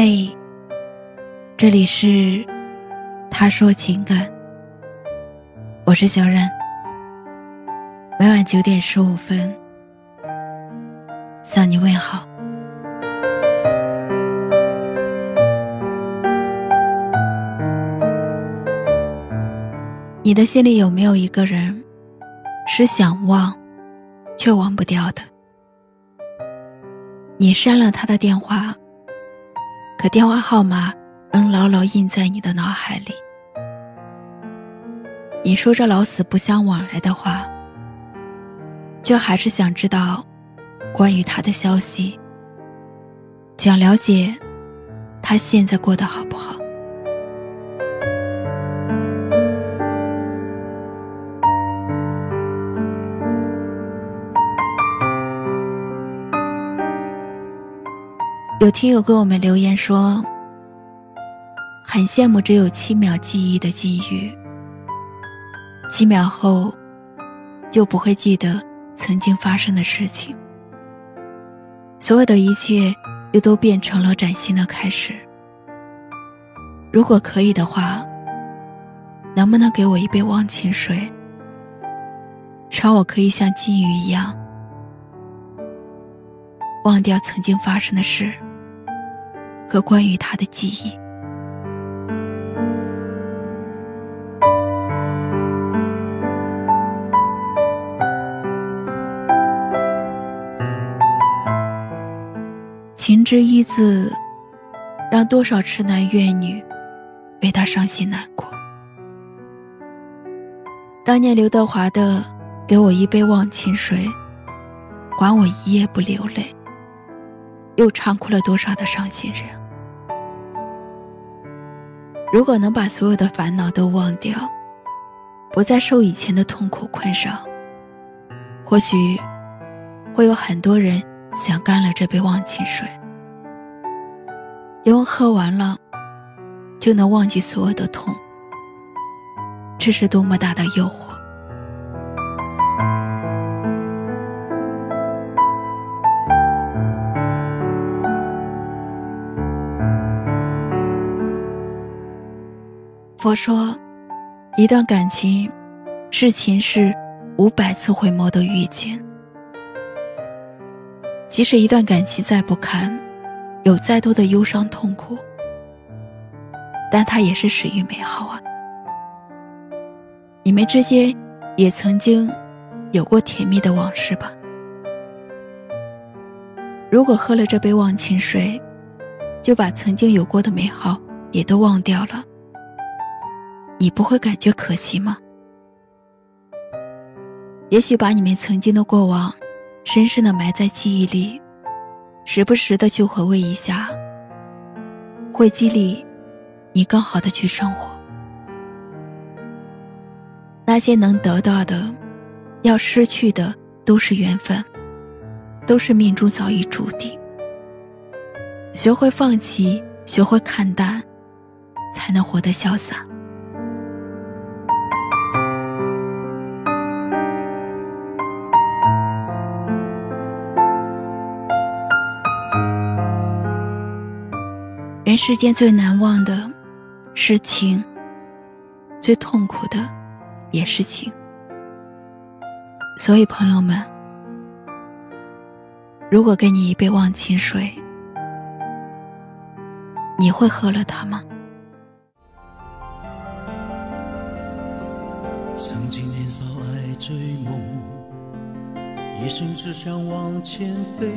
嘿，这里是他说情感，我是小冉。每晚九点十五分向你问好。你的心里有没有一个人，是想忘却忘不掉的？你删了他的电话。可电话号码仍牢牢印在你的脑海里。你说着老死不相往来的话，却还是想知道关于他的消息，想了解他现在过得好不好。有听友给我们留言说，很羡慕只有七秒记忆的金鱼，七秒后就不会记得曾经发生的事情，所有的一切又都变成了崭新的开始。如果可以的话，能不能给我一杯忘情水，让我可以像金鱼一样忘掉曾经发生的事？和关于他的记忆。情之一字，让多少痴男怨女为他伤心难过。当年刘德华的“给我一杯忘情水，管我一夜不流泪”，又唱哭了多少的伤心人。如果能把所有的烦恼都忘掉，不再受以前的痛苦困扰，或许会有很多人想干了这杯忘情水，因为喝完了就能忘记所有的痛，这是多么大的诱惑。佛说，一段感情是前世五百次回眸的遇见。即使一段感情再不堪，有再多的忧伤痛苦，但它也是始于美好啊！你们之间也曾经有过甜蜜的往事吧？如果喝了这杯忘情水，就把曾经有过的美好也都忘掉了。你不会感觉可惜吗？也许把你们曾经的过往深深的埋在记忆里，时不时的去回味一下，会激励你更好的去生活。那些能得到的，要失去的都是缘分，都是命中早已注定。学会放弃，学会看淡，才能活得潇洒。人世间最难忘的是情，最痛苦的也是情。所以，朋友们，如果给你一杯忘情水，你会喝了它吗？曾经年少爱追梦，一生只想往前飞。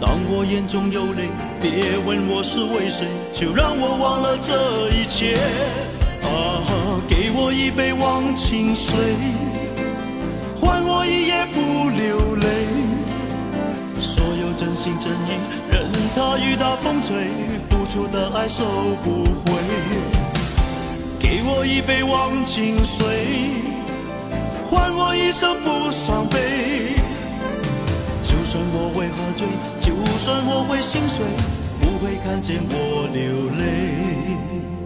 当我眼中有泪，别问我是为谁，就让我忘了这一切。啊，给我一杯忘情水，换我一夜不流泪。所有。真心真意，任他雨打风吹，付出的爱收不回。给我一杯忘情水，换我一生不伤悲。就算我会喝醉，就算我会心碎，不会看见我流泪。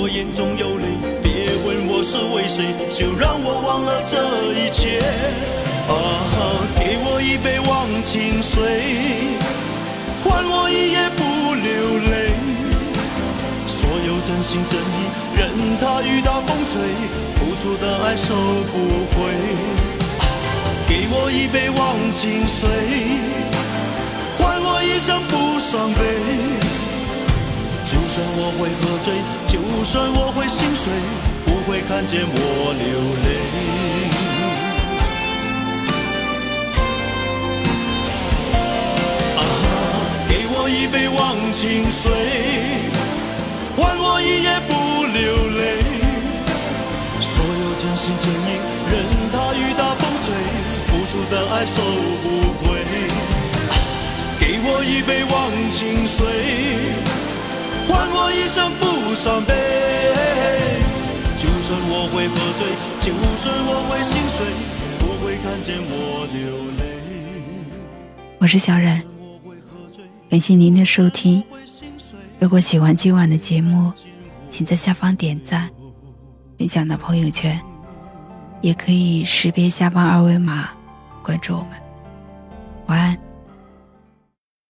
我眼中有泪，别问我是为谁，就让我忘了这一切。啊哈，给我一杯忘情水，换我一夜不流泪。所有真心真意，任它雨打风吹，付出的爱收不回。给我一杯忘情水，换我一生不伤悲。就算我会喝醉，就算我会心碎，不会看见我流泪。啊，给我一杯忘情水，换我一夜不流泪。所有真心真意，任它雨打风吹，付出的爱收不回。给我一杯忘情伤悲。就算我会喝醉，就算我会心碎，不会看见我流泪。我是小冉，感谢您的收听。如果喜欢今晚的节目，请在下方点赞，分享到朋友圈，也可以识别下方二维码关注我们。晚安。